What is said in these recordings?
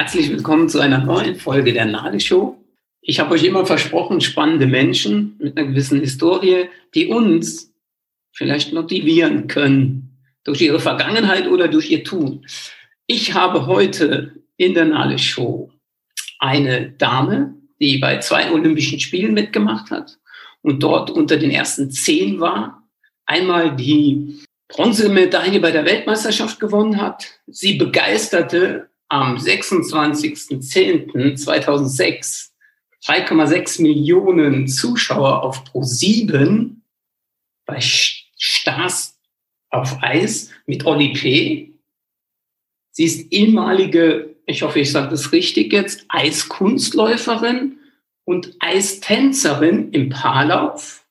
Herzlich willkommen zu einer neuen Folge der Nade Show. Ich habe euch immer versprochen, spannende Menschen mit einer gewissen Historie, die uns vielleicht motivieren können durch ihre Vergangenheit oder durch ihr Tun. Ich habe heute in der Nale Show eine Dame, die bei zwei Olympischen Spielen mitgemacht hat und dort unter den ersten zehn war. Einmal die Bronzemedaille bei der Weltmeisterschaft gewonnen hat. Sie begeisterte am 26.10.2006 3,6 Millionen Zuschauer auf Pro7 bei Stars auf Eis mit Oli P. Sie ist ehemalige, ich hoffe, ich sage das richtig jetzt, Eiskunstläuferin und Eistänzerin im Paarlauf.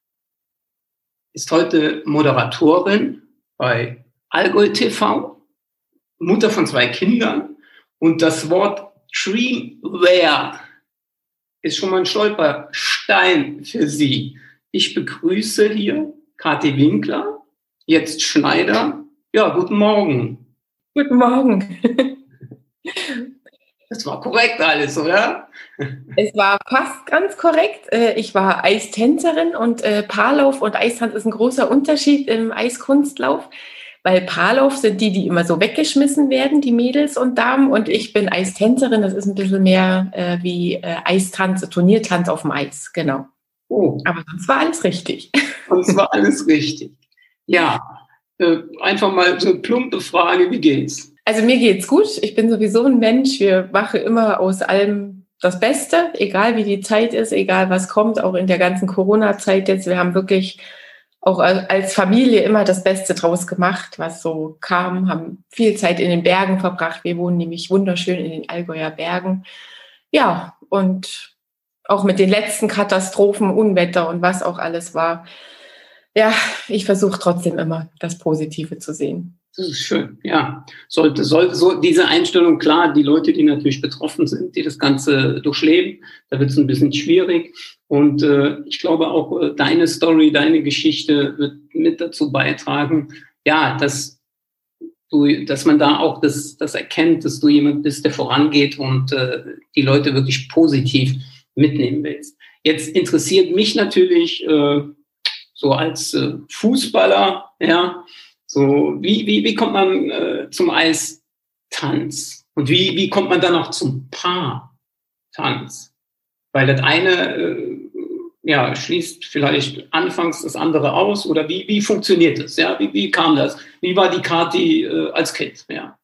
Ist heute Moderatorin bei Allgäu TV, Mutter von zwei Kindern und das Wort Dreamwear ist schon mal ein Stolperstein für Sie. Ich begrüße hier Kathi Winkler, jetzt Schneider. Ja, guten Morgen. Guten Morgen. Das war korrekt alles, oder? Es war fast ganz korrekt. Äh, ich war Eistänzerin und äh, Paarlauf und Eistanz ist ein großer Unterschied im Eiskunstlauf. Weil Paarlauf sind die, die immer so weggeschmissen werden, die Mädels und Damen. Und ich bin Eistänzerin. Das ist ein bisschen mehr äh, wie äh, Eistanz, Turniertanz auf dem Eis. Genau. Oh. Aber sonst war alles richtig. Sonst war alles richtig. Ja, äh, einfach mal so eine plumpe Frage, wie geht's? Also mir geht's gut. Ich bin sowieso ein Mensch. Wir machen immer aus allem das Beste, egal wie die Zeit ist, egal was kommt, auch in der ganzen Corona-Zeit jetzt. Wir haben wirklich auch als Familie immer das Beste draus gemacht, was so kam, haben viel Zeit in den Bergen verbracht. Wir wohnen nämlich wunderschön in den Allgäuer Bergen. Ja, und auch mit den letzten Katastrophen, Unwetter und was auch alles war. Ja, ich versuche trotzdem immer das Positive zu sehen. Das ist schön, ja. Sollte, sollte so diese Einstellung, klar, die Leute, die natürlich betroffen sind, die das Ganze durchleben, da wird es ein bisschen schwierig. Und äh, ich glaube auch, äh, deine Story, deine Geschichte wird mit dazu beitragen, ja, dass du, dass man da auch das, das erkennt, dass du jemand bist, der vorangeht und äh, die Leute wirklich positiv mitnehmen willst. Jetzt interessiert mich natürlich äh, so als äh, Fußballer, ja, so wie, wie, wie kommt man äh, zum Eistanz? Und wie, wie kommt man dann auch zum Paartanz? Weil das eine äh, ja, schließt vielleicht anfangs das andere aus oder wie, wie funktioniert das? Ja, wie, wie kam das? Wie war die Kati äh, als Kind? Ja.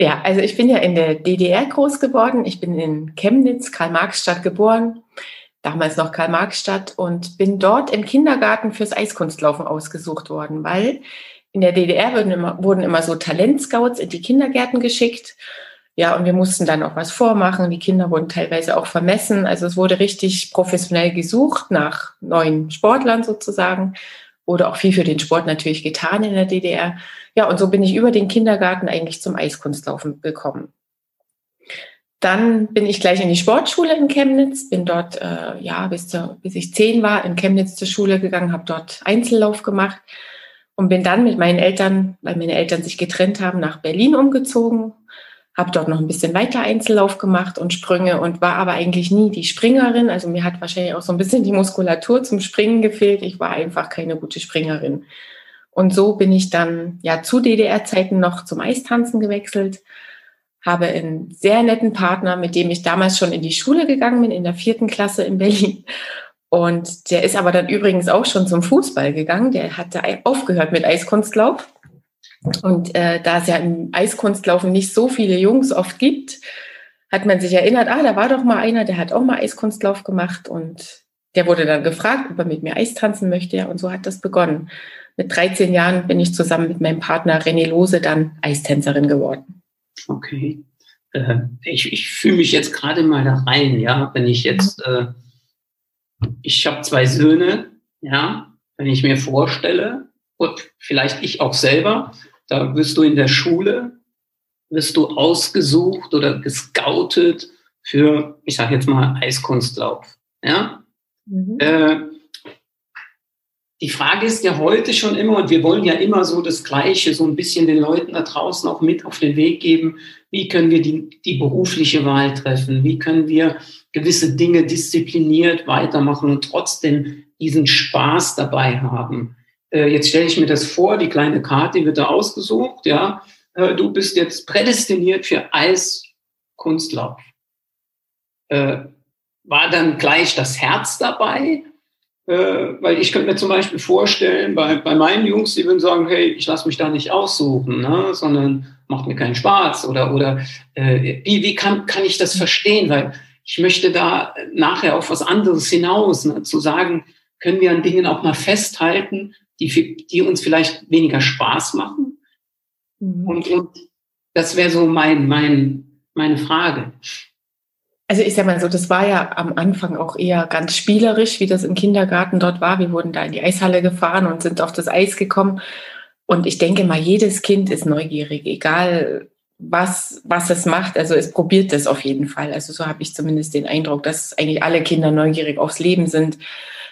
ja, also ich bin ja in der DDR groß geworden. Ich bin in Chemnitz, Karl-Marx-Stadt geboren, damals noch Karl-Marx-Stadt und bin dort im Kindergarten fürs Eiskunstlaufen ausgesucht worden, weil in der DDR wurden immer, wurden immer so Talentscouts in die Kindergärten geschickt ja, und wir mussten dann auch was vormachen. Die Kinder wurden teilweise auch vermessen. Also es wurde richtig professionell gesucht nach neuen Sportlern sozusagen. Wurde auch viel für den Sport natürlich getan in der DDR. Ja, und so bin ich über den Kindergarten eigentlich zum Eiskunstlaufen gekommen. Dann bin ich gleich in die Sportschule in Chemnitz, bin dort äh, ja bis, zur, bis ich zehn war in Chemnitz zur Schule gegangen, habe dort Einzellauf gemacht und bin dann mit meinen Eltern, weil meine Eltern sich getrennt haben, nach Berlin umgezogen habe dort noch ein bisschen weiter Einzellauf gemacht und Sprünge und war aber eigentlich nie die Springerin. Also mir hat wahrscheinlich auch so ein bisschen die Muskulatur zum Springen gefehlt. Ich war einfach keine gute Springerin. Und so bin ich dann ja zu DDR-Zeiten noch zum Eistanzen gewechselt, habe einen sehr netten Partner, mit dem ich damals schon in die Schule gegangen bin, in der vierten Klasse in Berlin. Und der ist aber dann übrigens auch schon zum Fußball gegangen. Der hatte aufgehört mit Eiskunstlauf und äh, da es ja im Eiskunstlaufen nicht so viele Jungs oft gibt, hat man sich erinnert, ah, da war doch mal einer, der hat auch mal Eiskunstlauf gemacht und der wurde dann gefragt, ob er mit mir Eis tanzen möchte. Und so hat das begonnen. Mit 13 Jahren bin ich zusammen mit meinem Partner René Lose dann Eistänzerin geworden. Okay. Äh, ich ich fühle mich jetzt gerade mal da rein, ja, wenn ich jetzt, äh, ich habe zwei Söhne, ja, wenn ich mir vorstelle, und vielleicht ich auch selber, da wirst du in der Schule, wirst du ausgesucht oder gescoutet für, ich sage jetzt mal, Eiskunstlauf. Ja? Mhm. Äh, die Frage ist ja heute schon immer, und wir wollen ja immer so das Gleiche, so ein bisschen den Leuten da draußen auch mit auf den Weg geben. Wie können wir die, die berufliche Wahl treffen? Wie können wir gewisse Dinge diszipliniert weitermachen und trotzdem diesen Spaß dabei haben? Äh, jetzt stelle ich mir das vor, die kleine Karte wird da ausgesucht, ja. Äh, du bist jetzt prädestiniert für Eiskunstlauf. Äh, war dann gleich das Herz dabei? Äh, weil ich könnte mir zum Beispiel vorstellen, bei, bei meinen Jungs, die würden sagen, hey, ich lasse mich da nicht aussuchen, ne, sondern macht mir keinen Spaß. Oder, oder äh, wie, wie kann, kann ich das verstehen? Weil ich möchte da nachher auf was anderes hinaus, ne, zu sagen, können wir an Dingen auch mal festhalten, die, die uns vielleicht weniger Spaß machen? Mhm. Und, und das wäre so mein, mein, meine Frage. Also ich sag mal so, das war ja am Anfang auch eher ganz spielerisch, wie das im Kindergarten dort war. Wir wurden da in die Eishalle gefahren und sind auf das Eis gekommen. Und ich denke mal, jedes Kind ist neugierig, egal was, was es macht. Also es probiert das auf jeden Fall. Also so habe ich zumindest den Eindruck, dass eigentlich alle Kinder neugierig aufs Leben sind,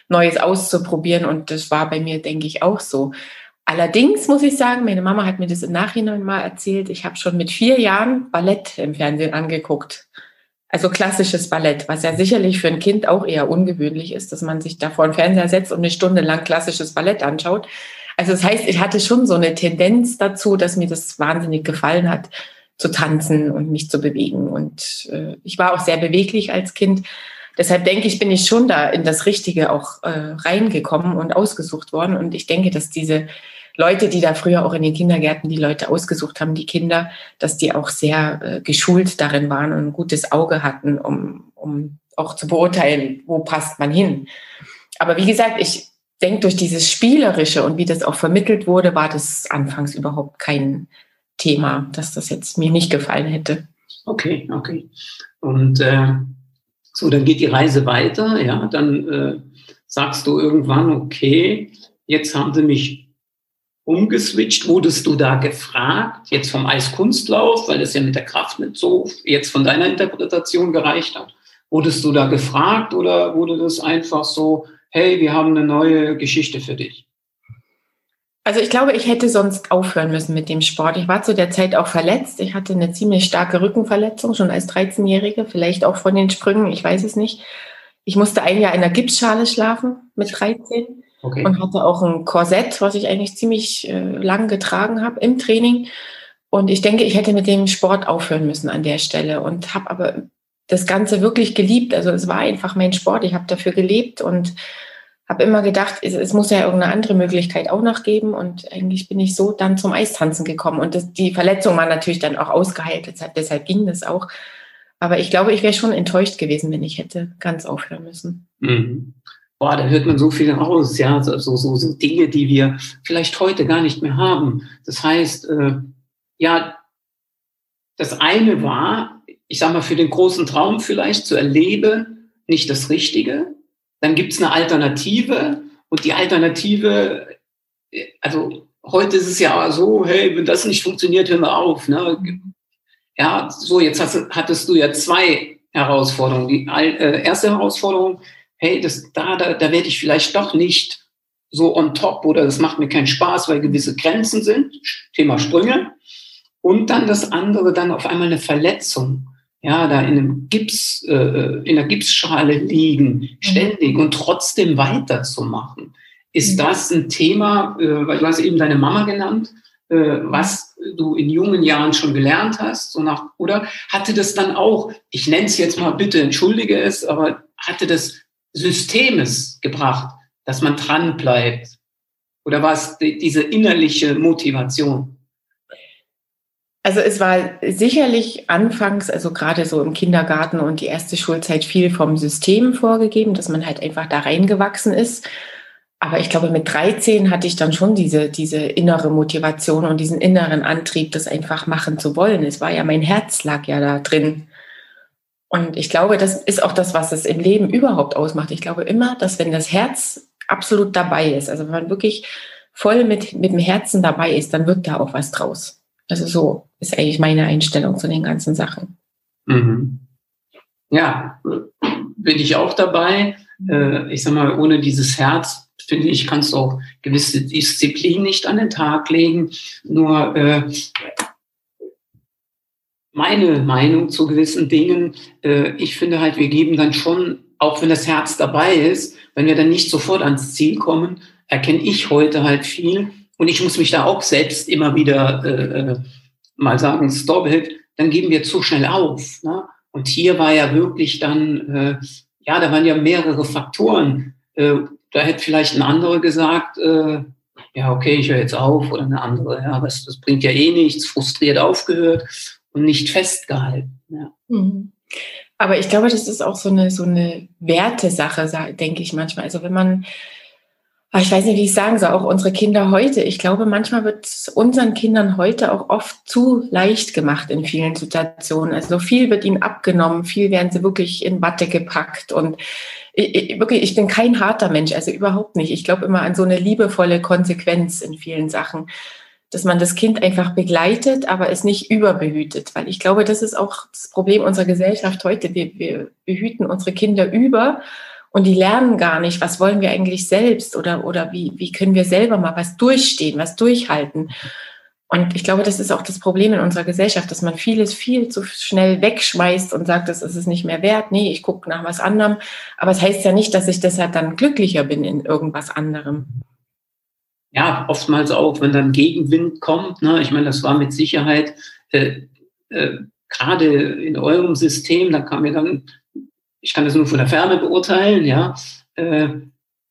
Neues auszuprobieren. Und das war bei mir, denke ich, auch so. Allerdings muss ich sagen, meine Mama hat mir das im Nachhinein mal erzählt. Ich habe schon mit vier Jahren Ballett im Fernsehen angeguckt. Also klassisches Ballett, was ja sicherlich für ein Kind auch eher ungewöhnlich ist, dass man sich da vor den Fernseher setzt und eine Stunde lang klassisches Ballett anschaut. Also das heißt, ich hatte schon so eine Tendenz dazu, dass mir das wahnsinnig gefallen hat, zu tanzen und mich zu bewegen. Und äh, ich war auch sehr beweglich als Kind. Deshalb denke ich, bin ich schon da in das Richtige auch äh, reingekommen und ausgesucht worden. Und ich denke, dass diese Leute, die da früher auch in den Kindergärten die Leute ausgesucht haben, die Kinder, dass die auch sehr äh, geschult darin waren und ein gutes Auge hatten, um, um auch zu beurteilen, wo passt man hin. Aber wie gesagt, ich denke, durch dieses Spielerische und wie das auch vermittelt wurde, war das anfangs überhaupt kein Thema, dass das jetzt mir nicht gefallen hätte. Okay, okay. Und äh, so, dann geht die Reise weiter, ja, dann äh, sagst du irgendwann, okay, jetzt haben sie mich umgeswitcht? Wurdest du da gefragt, jetzt vom Eiskunstlauf, weil das ja mit der Kraft nicht so jetzt von deiner Interpretation gereicht hat? Wurdest du da gefragt oder wurde das einfach so, hey, wir haben eine neue Geschichte für dich? Also ich glaube, ich hätte sonst aufhören müssen mit dem Sport. Ich war zu der Zeit auch verletzt. Ich hatte eine ziemlich starke Rückenverletzung, schon als 13-Jährige, vielleicht auch von den Sprüngen, ich weiß es nicht. Ich musste ein Jahr in der Gipsschale schlafen mit 13. Okay. Und hatte auch ein Korsett, was ich eigentlich ziemlich äh, lang getragen habe im Training. Und ich denke, ich hätte mit dem Sport aufhören müssen an der Stelle und habe aber das Ganze wirklich geliebt. Also es war einfach mein Sport. Ich habe dafür gelebt und habe immer gedacht, es, es, muss ja irgendeine andere Möglichkeit auch noch geben. Und eigentlich bin ich so dann zum Eistanzen gekommen. Und das, die Verletzung war natürlich dann auch ausgeheilt. Deshalb, deshalb ging das auch. Aber ich glaube, ich wäre schon enttäuscht gewesen, wenn ich hätte ganz aufhören müssen. Mhm boah, da hört man so viel raus, ja, so, so, so Dinge, die wir vielleicht heute gar nicht mehr haben. Das heißt, äh, ja, das eine war, ich sag mal, für den großen Traum vielleicht zu erleben, nicht das Richtige. Dann gibt's eine Alternative und die Alternative, äh, also heute ist es ja so, hey, wenn das nicht funktioniert, hören wir auf. Ne? Ja, so, jetzt hast, hattest du ja zwei Herausforderungen. Die äh, erste Herausforderung, hey, das, da, da, da werde ich vielleicht doch nicht so on top oder das macht mir keinen Spaß, weil gewisse Grenzen sind. Thema Sprünge. Und dann das andere, dann auf einmal eine Verletzung. Ja, da in einem Gips, äh, in der Gipsschale liegen, mhm. ständig und trotzdem weiterzumachen. Ist mhm. das ein Thema, äh, weil du hast eben deine Mama genannt, äh, was du in jungen Jahren schon gelernt hast, so nach, oder hatte das dann auch, ich nenne es jetzt mal bitte, entschuldige es, aber hatte das Systemes gebracht, dass man dran bleibt? Oder war es diese innerliche Motivation? Also es war sicherlich anfangs, also gerade so im Kindergarten und die erste Schulzeit viel vom System vorgegeben, dass man halt einfach da reingewachsen ist. Aber ich glaube, mit 13 hatte ich dann schon diese, diese innere Motivation und diesen inneren Antrieb, das einfach machen zu wollen. Es war ja, mein Herz lag ja da drin. Und ich glaube, das ist auch das, was es im Leben überhaupt ausmacht. Ich glaube immer, dass wenn das Herz absolut dabei ist, also wenn man wirklich voll mit, mit dem Herzen dabei ist, dann wird da auch was draus. Also so ist eigentlich meine Einstellung zu den ganzen Sachen. Mhm. Ja, bin ich auch dabei. Äh, ich sag mal, ohne dieses Herz, finde ich, kannst du auch gewisse Disziplin nicht an den Tag legen. Nur äh, meine Meinung zu gewissen Dingen. Äh, ich finde halt, wir geben dann schon, auch wenn das Herz dabei ist, wenn wir dann nicht sofort ans Ziel kommen, erkenne ich heute halt viel. Und ich muss mich da auch selbst immer wieder äh, äh mal sagen, stop it, dann geben wir zu schnell auf. Ne? Und hier war ja wirklich dann, äh, ja, da waren ja mehrere Faktoren. Äh, da hätte vielleicht ein anderer gesagt, äh, ja, okay, ich höre jetzt auf oder eine andere, ja, aber das bringt ja eh nichts, frustriert aufgehört und nicht festgehalten. Ja. Mhm. Aber ich glaube, das ist auch so eine, so eine Wertesache, denke ich manchmal. Also wenn man, ah, ich weiß nicht, wie ich sagen soll, auch unsere Kinder heute, ich glaube, manchmal wird es unseren Kindern heute auch oft zu leicht gemacht in vielen Situationen. Also viel wird ihnen abgenommen, viel werden sie wirklich in Watte gepackt und ich, ich, wirklich, ich bin kein harter Mensch, also überhaupt nicht. Ich glaube immer an so eine liebevolle Konsequenz in vielen Sachen dass man das Kind einfach begleitet, aber es nicht überbehütet. Weil ich glaube, das ist auch das Problem unserer Gesellschaft heute. Wir, wir behüten unsere Kinder über und die lernen gar nicht, was wollen wir eigentlich selbst oder, oder wie, wie können wir selber mal was durchstehen, was durchhalten. Und ich glaube, das ist auch das Problem in unserer Gesellschaft, dass man vieles viel zu schnell wegschmeißt und sagt, das ist es nicht mehr wert. Nee, ich gucke nach was anderem. Aber es das heißt ja nicht, dass ich deshalb dann glücklicher bin in irgendwas anderem ja, oftmals auch, wenn dann Gegenwind kommt. Ne? Ich meine, das war mit Sicherheit äh, äh, gerade in eurem System, da kam mir dann, ich kann das nur von der Ferne beurteilen, ja, äh,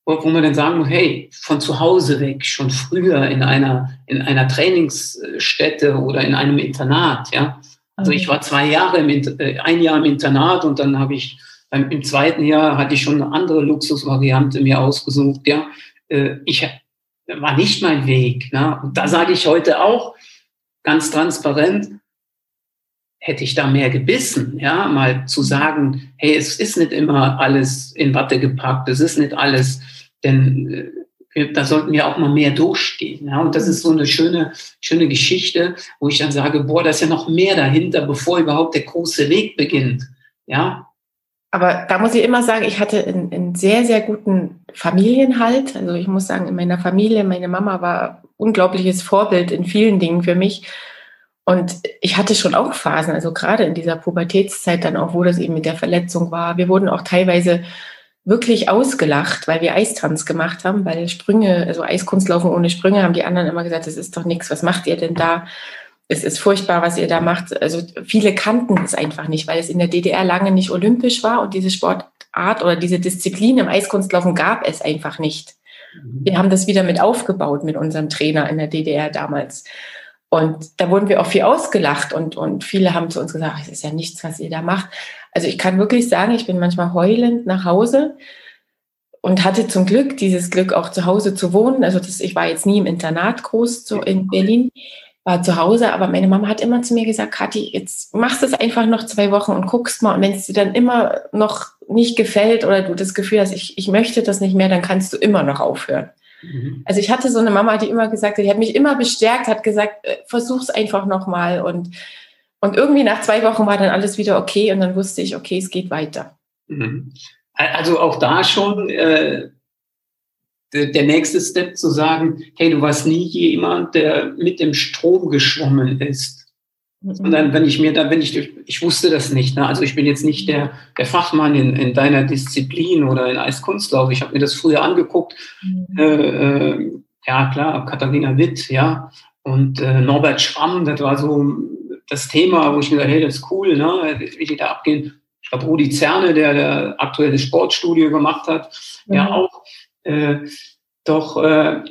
wo man dann sagen muss, hey, von zu Hause weg, schon früher in einer, in einer Trainingsstätte oder in einem Internat, ja. Also ich war zwei Jahre im, äh, ein Jahr im Internat und dann habe ich im zweiten Jahr hatte ich schon eine andere Luxusvariante mir ausgesucht, ja. Äh, ich war nicht mein Weg. Ne? Und da sage ich heute auch ganz transparent, hätte ich da mehr gebissen, ja, mal zu sagen, hey, es ist nicht immer alles in Watte gepackt, es ist nicht alles, denn äh, da sollten wir auch mal mehr durchstehen. Ja? Und das ist so eine schöne, schöne Geschichte, wo ich dann sage, boah, da ist ja noch mehr dahinter, bevor überhaupt der große Weg beginnt. Ja, aber da muss ich immer sagen, ich hatte einen, einen, sehr, sehr guten Familienhalt. Also ich muss sagen, in meiner Familie, meine Mama war unglaubliches Vorbild in vielen Dingen für mich. Und ich hatte schon auch Phasen, also gerade in dieser Pubertätszeit dann auch, wo das eben mit der Verletzung war. Wir wurden auch teilweise wirklich ausgelacht, weil wir Eistanz gemacht haben, weil Sprünge, also Eiskunstlaufen ohne Sprünge, haben die anderen immer gesagt, das ist doch nichts, was macht ihr denn da? Es ist furchtbar, was ihr da macht. Also viele kannten es einfach nicht, weil es in der DDR lange nicht olympisch war und diese Sportart oder diese Disziplin im Eiskunstlaufen gab es einfach nicht. Mhm. Wir haben das wieder mit aufgebaut mit unserem Trainer in der DDR damals. Und da wurden wir auch viel ausgelacht und, und viele haben zu uns gesagt, es ist ja nichts, was ihr da macht. Also ich kann wirklich sagen, ich bin manchmal heulend nach Hause und hatte zum Glück dieses Glück auch zu Hause zu wohnen. Also das, ich war jetzt nie im Internat groß so in Berlin war zu Hause, aber meine Mama hat immer zu mir gesagt, Kathi, jetzt machst du es einfach noch zwei Wochen und guckst mal. Und wenn es dir dann immer noch nicht gefällt oder du das Gefühl hast, ich, ich möchte das nicht mehr, dann kannst du immer noch aufhören. Mhm. Also ich hatte so eine Mama, die immer gesagt hat, die hat mich immer bestärkt, hat gesagt, äh, versuch's einfach nochmal. Und, und irgendwie nach zwei Wochen war dann alles wieder okay und dann wusste ich, okay, es geht weiter. Mhm. Also auch da schon äh, der nächste Step zu sagen, hey, du warst nie jemand, der mit dem Strom geschwommen ist. Und dann, wenn ich mir da, wenn ich, ich wusste das nicht. Ne? Also ich bin jetzt nicht der, der Fachmann in, in deiner Disziplin oder in Eiskunstlauf. Ich habe mir das früher angeguckt. Mhm. Äh, äh, ja, klar, Katharina Witt, ja. Und äh, Norbert Schramm, das war so das Thema, wo ich mir dachte, hey, das ist cool, ne? wie die da abgehen. Ich glaube, Rudi Zerne, der, der aktuelle Sportstudio gemacht hat, mhm. ja auch. Äh, doch äh,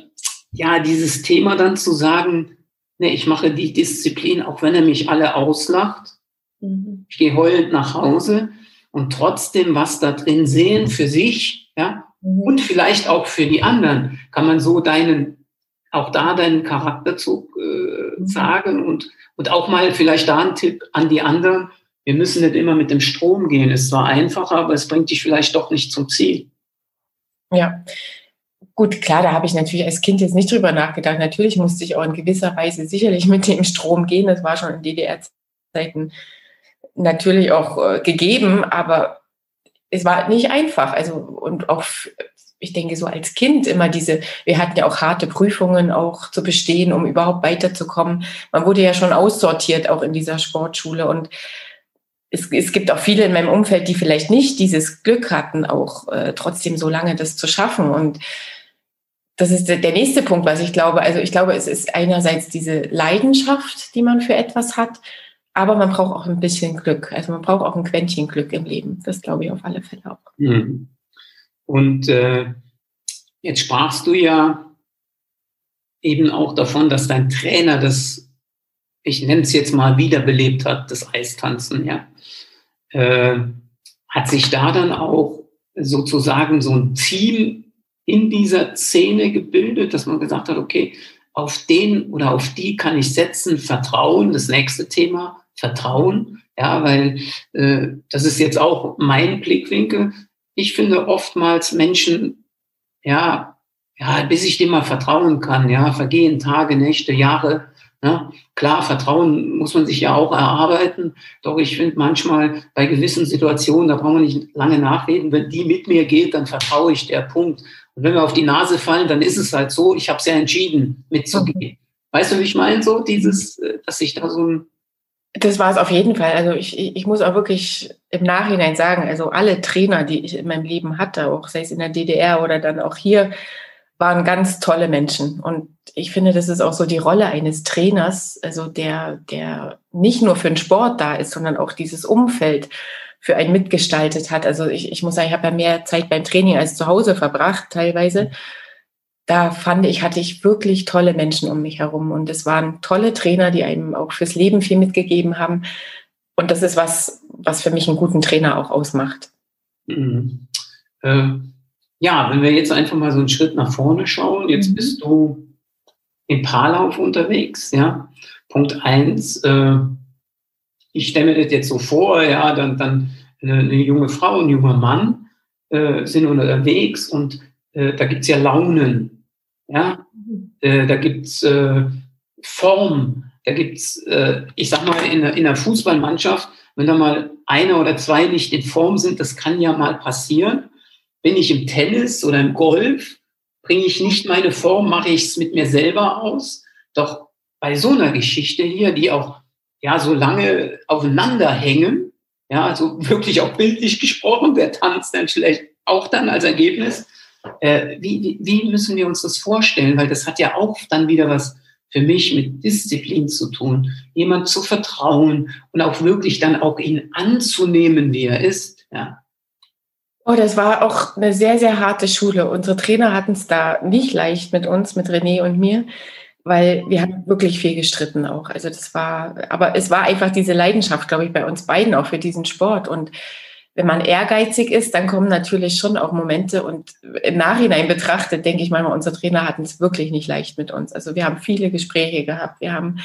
ja, dieses Thema dann zu sagen, ne, ich mache die Disziplin, auch wenn er mich alle auslacht. Mhm. Ich gehe heulend nach Hause und trotzdem was da drin sehen für sich, ja, mhm. und vielleicht auch für die anderen, kann man so deinen, auch da deinen Charakterzug äh, mhm. sagen und, und auch mal vielleicht da ein Tipp an die anderen. Wir müssen nicht immer mit dem Strom gehen. Es ist zwar einfacher, aber es bringt dich vielleicht doch nicht zum Ziel. Ja, Gut, klar, da habe ich natürlich als Kind jetzt nicht drüber nachgedacht. Natürlich musste ich auch in gewisser Weise sicherlich mit dem Strom gehen. Das war schon in DDR-Zeiten natürlich auch äh, gegeben, aber es war nicht einfach. Also und auch ich denke, so als Kind immer diese, wir hatten ja auch harte Prüfungen auch zu bestehen, um überhaupt weiterzukommen. Man wurde ja schon aussortiert auch in dieser Sportschule und es, es gibt auch viele in meinem Umfeld, die vielleicht nicht dieses Glück hatten, auch äh, trotzdem so lange das zu schaffen. Und das ist der nächste Punkt, was ich glaube. Also ich glaube, es ist einerseits diese Leidenschaft, die man für etwas hat, aber man braucht auch ein bisschen Glück. Also man braucht auch ein Quäntchen Glück im Leben. Das glaube ich auf alle Fälle auch. Mhm. Und äh, jetzt sprachst du ja eben auch davon, dass dein Trainer das, ich nenne es jetzt mal, wiederbelebt hat, das Eistanzen, ja. Äh, hat sich da dann auch sozusagen so ein Team in dieser Szene gebildet, dass man gesagt hat, okay, auf den oder auf die kann ich setzen, Vertrauen, das nächste Thema, Vertrauen, ja, weil äh, das ist jetzt auch mein Blickwinkel. Ich finde oftmals Menschen, ja, ja, bis ich dem mal vertrauen kann, ja, vergehen Tage, Nächte, Jahre, ja, klar, Vertrauen muss man sich ja auch erarbeiten. Doch ich finde manchmal bei gewissen Situationen, da brauchen wir nicht lange nachreden, wenn die mit mir geht, dann vertraue ich der Punkt. Und wenn wir auf die Nase fallen, dann ist es halt so, ich habe es ja entschieden, mitzugehen. Weißt du, wie ich meine? So dieses, äh, dass ich da so ein das war es auf jeden Fall. Also ich, ich muss auch wirklich im Nachhinein sagen, also alle Trainer, die ich in meinem Leben hatte, auch sei es in der DDR oder dann auch hier, waren ganz tolle Menschen. Und ich finde, das ist auch so die Rolle eines Trainers, also der, der nicht nur für den Sport da ist, sondern auch dieses Umfeld für einen mitgestaltet hat. Also ich, ich muss sagen, ich habe ja mehr Zeit beim Training als zu Hause verbracht teilweise. Da fand ich, hatte ich wirklich tolle Menschen um mich herum. Und es waren tolle Trainer, die einem auch fürs Leben viel mitgegeben haben. Und das ist was, was für mich einen guten Trainer auch ausmacht. Mhm. Ähm ja, wenn wir jetzt einfach mal so einen Schritt nach vorne schauen, jetzt mhm. bist du im Paarlauf unterwegs, ja. Punkt eins, äh, ich stelle mir das jetzt so vor, ja, dann, dann eine, eine junge Frau, ein junger Mann äh, sind unterwegs und äh, da gibt's ja Launen, ja. Äh, da gibt's äh, Form, da gibt's, äh, ich sag mal, in, in einer Fußballmannschaft, wenn da mal einer oder zwei nicht in Form sind, das kann ja mal passieren bin ich im Tennis oder im Golf, bringe ich nicht meine Form, mache ich es mit mir selber aus. Doch bei so einer Geschichte hier, die auch ja so lange aufeinander hängen, ja, also wirklich auch bildlich gesprochen, der tanzt dann vielleicht auch dann als Ergebnis. Äh, wie, wie müssen wir uns das vorstellen? Weil das hat ja auch dann wieder was für mich mit Disziplin zu tun, jemand zu vertrauen und auch wirklich dann auch ihn anzunehmen, wie er ist. Ja. Oh, das war auch eine sehr, sehr harte Schule. Unsere Trainer hatten es da nicht leicht mit uns, mit René und mir, weil wir haben wirklich viel gestritten auch. Also das war, aber es war einfach diese Leidenschaft, glaube ich, bei uns beiden auch für diesen Sport. Und wenn man ehrgeizig ist, dann kommen natürlich schon auch Momente und im Nachhinein betrachtet, denke ich mal, unsere Trainer hatten es wirklich nicht leicht mit uns. Also wir haben viele Gespräche gehabt. Wir haben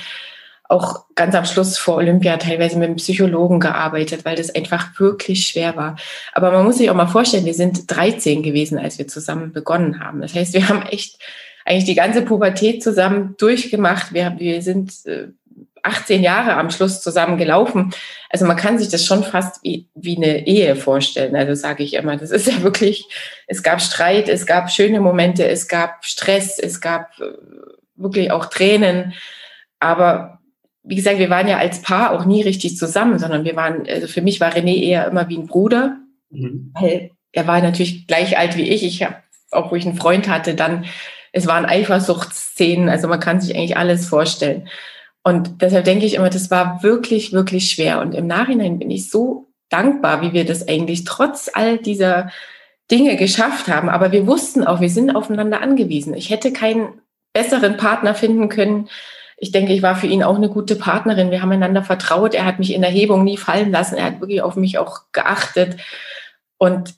auch ganz am Schluss vor Olympia teilweise mit einem Psychologen gearbeitet, weil das einfach wirklich schwer war. Aber man muss sich auch mal vorstellen, wir sind 13 gewesen, als wir zusammen begonnen haben. Das heißt, wir haben echt eigentlich die ganze Pubertät zusammen durchgemacht. Wir, wir sind 18 äh, Jahre am Schluss zusammen gelaufen. Also man kann sich das schon fast wie, wie eine Ehe vorstellen. Also sage ich immer, das ist ja wirklich, es gab Streit, es gab schöne Momente, es gab Stress, es gab äh, wirklich auch Tränen. Aber wie gesagt, wir waren ja als Paar auch nie richtig zusammen, sondern wir waren, also für mich war René eher immer wie ein Bruder, mhm. weil er war natürlich gleich alt wie ich. Ich habe, auch wo ich einen Freund hatte, dann, es waren Eifersuchtsszenen, also man kann sich eigentlich alles vorstellen. Und deshalb denke ich immer, das war wirklich, wirklich schwer. Und im Nachhinein bin ich so dankbar, wie wir das eigentlich trotz all dieser Dinge geschafft haben. Aber wir wussten auch, wir sind aufeinander angewiesen. Ich hätte keinen besseren Partner finden können, ich denke, ich war für ihn auch eine gute Partnerin. Wir haben einander vertraut. Er hat mich in der Hebung nie fallen lassen. Er hat wirklich auf mich auch geachtet. Und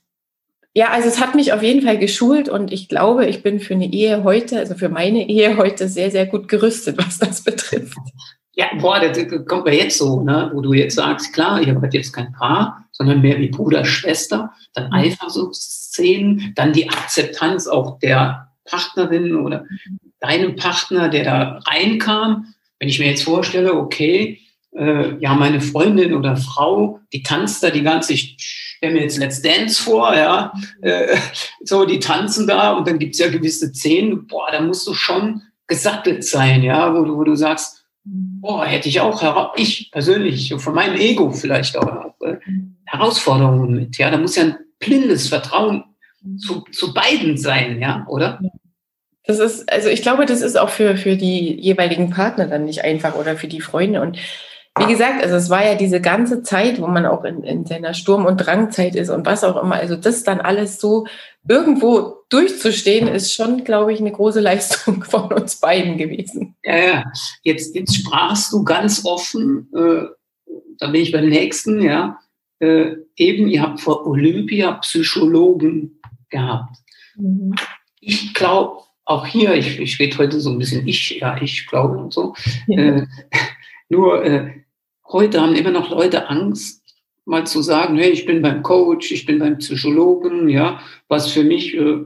ja, also es hat mich auf jeden Fall geschult und ich glaube, ich bin für eine Ehe heute, also für meine Ehe heute sehr, sehr gut gerüstet, was das betrifft. Ja, boah, das kommt mir jetzt so, ne, wo du jetzt sagst, klar, ich habe halt jetzt kein Paar, sondern mehr wie Bruder, Schwester, dann mhm. Eifersuchtsszenen, dann die Akzeptanz auch der Partnerin oder deinem Partner, der da reinkam, wenn ich mir jetzt vorstelle, okay, äh, ja, meine Freundin oder Frau, die tanzt da die ganze, ich stelle mir jetzt Let's Dance vor, ja, äh, so, die tanzen da und dann gibt's ja gewisse Szenen, boah, da musst du schon gesattelt sein, ja, wo du, wo du sagst, boah, hätte ich auch, ich persönlich, von meinem Ego vielleicht auch, äh, Herausforderungen mit, ja, da muss ja ein blindes Vertrauen zu, zu beiden sein, ja, oder? Das ist, also ich glaube, das ist auch für, für die jeweiligen Partner dann nicht einfach oder für die Freunde. Und wie gesagt, also es war ja diese ganze Zeit, wo man auch in, in seiner Sturm- und Drangzeit ist und was auch immer. Also das dann alles so irgendwo durchzustehen, ist schon, glaube ich, eine große Leistung von uns beiden gewesen. Ja, ja. Jetzt, jetzt sprachst du ganz offen, äh, da bin ich beim nächsten, ja. Äh, eben, ihr habt vor Olympia Psychologen gehabt. Mhm. Ich glaube, auch hier, ich, ich rede heute so ein bisschen ich, ja, ich glaube und so. Ja. Äh, nur äh, heute haben immer noch Leute Angst, mal zu sagen, hey, ich bin beim Coach, ich bin beim Psychologen, ja, was für mich äh,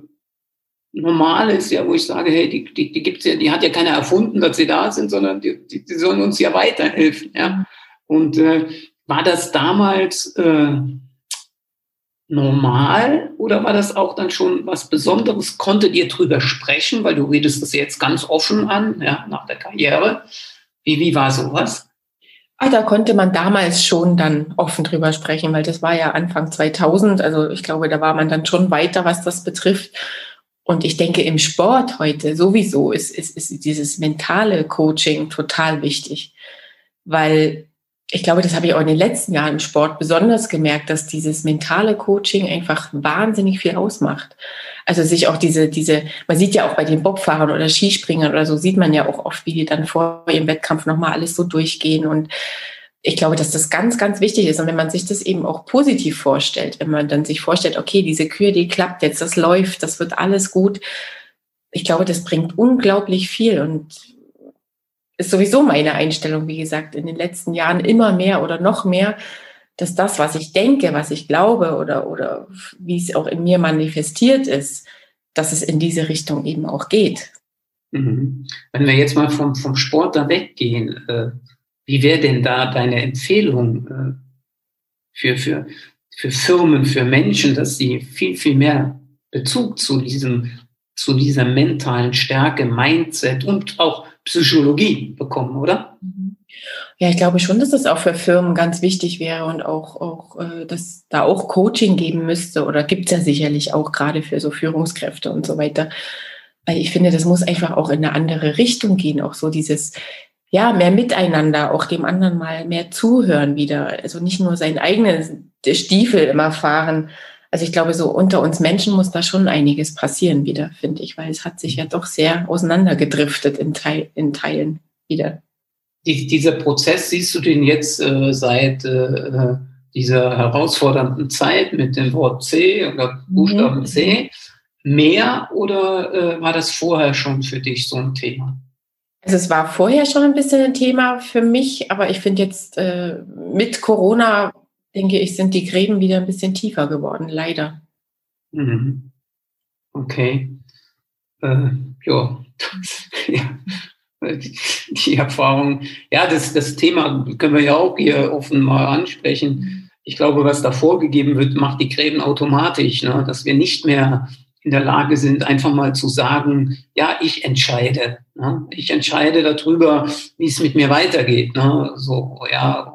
normal ist, ja, wo ich sage, hey, die, die, die gibt's ja, die hat ja keiner erfunden, dass sie da sind, sondern die, die, die sollen uns ja weiterhelfen, ja. Und äh, war das damals äh, normal oder war das auch dann schon was Besonderes? Konntet ihr drüber sprechen, weil du redest das jetzt ganz offen an, ja, nach der Karriere? Wie, wie war sowas? Ah, da konnte man damals schon dann offen drüber sprechen, weil das war ja Anfang 2000. Also ich glaube, da war man dann schon weiter, was das betrifft. Und ich denke, im Sport heute sowieso ist, ist, ist dieses mentale Coaching total wichtig, weil ich glaube, das habe ich auch in den letzten Jahren im Sport besonders gemerkt, dass dieses mentale Coaching einfach wahnsinnig viel ausmacht. Also sich auch diese, diese, man sieht ja auch bei den Bobfahrern oder Skispringern oder so, sieht man ja auch oft, wie die dann vor ihrem Wettkampf nochmal alles so durchgehen. Und ich glaube, dass das ganz, ganz wichtig ist. Und wenn man sich das eben auch positiv vorstellt, wenn man dann sich vorstellt, okay, diese Kür, die klappt jetzt, das läuft, das wird alles gut. Ich glaube, das bringt unglaublich viel. Und ist sowieso meine Einstellung, wie gesagt, in den letzten Jahren immer mehr oder noch mehr, dass das, was ich denke, was ich glaube oder, oder wie es auch in mir manifestiert ist, dass es in diese Richtung eben auch geht. Mhm. Wenn wir jetzt mal vom, vom Sport da weggehen, äh, wie wäre denn da deine Empfehlung äh, für, für, für Firmen, für Menschen, dass sie viel, viel mehr Bezug zu diesem, zu dieser mentalen Stärke, Mindset und auch Psychologie bekommen, oder? Mhm. Ja, ich glaube schon, dass das auch für Firmen ganz wichtig wäre und auch, auch äh, dass da auch Coaching geben müsste oder gibt es ja sicherlich auch gerade für so Führungskräfte und so weiter. Weil ich finde, das muss einfach auch in eine andere Richtung gehen, auch so dieses, ja, mehr miteinander, auch dem anderen mal mehr zuhören wieder. Also nicht nur seinen eigenen Stiefel immer fahren, also ich glaube, so unter uns Menschen muss da schon einiges passieren wieder, finde ich, weil es hat sich ja doch sehr auseinandergedriftet in, Teil, in Teilen wieder. Die, dieser Prozess, siehst du den jetzt äh, seit äh, dieser herausfordernden Zeit mit dem Wort C oder Buchstaben mhm. C mehr oder äh, war das vorher schon für dich so ein Thema? Also es war vorher schon ein bisschen ein Thema für mich, aber ich finde jetzt äh, mit Corona denke ich, sind die Gräben wieder ein bisschen tiefer geworden, leider. Mhm. Okay. Äh, ja. die, Erfahrung, ja, das, das Thema können wir ja auch hier offen mal ansprechen. Ich glaube, was da vorgegeben wird, macht die Gräben automatisch, ne? dass wir nicht mehr in der Lage sind, einfach mal zu sagen, ja, ich entscheide. Ne? Ich entscheide darüber, wie es mit mir weitergeht. Ne? So, ja,